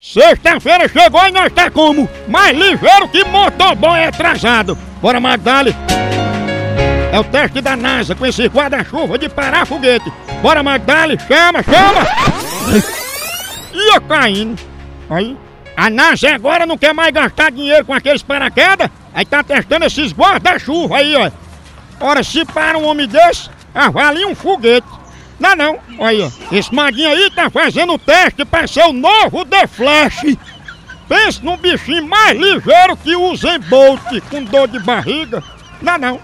Sexta-feira chegou e nós tá como? Mais ligeiro que motoboy atrasado. Bora, Magdali. É o teste da NASA com esse guarda-chuva de parar foguete. Bora, Magdali, chama, chama! Ia caindo. Aí. A NASA agora não quer mais gastar dinheiro com aqueles paraquedas. Aí tá testando esses guarda-chuva aí, ó. Ora, se para um homem desse, avalia um foguete. Não, não. Olha, ó. esse maguinho aí tá fazendo teste pra ser o novo The Flash. Pense num bichinho mais ligeiro que o Usain Bolt com dor de barriga. Não, não.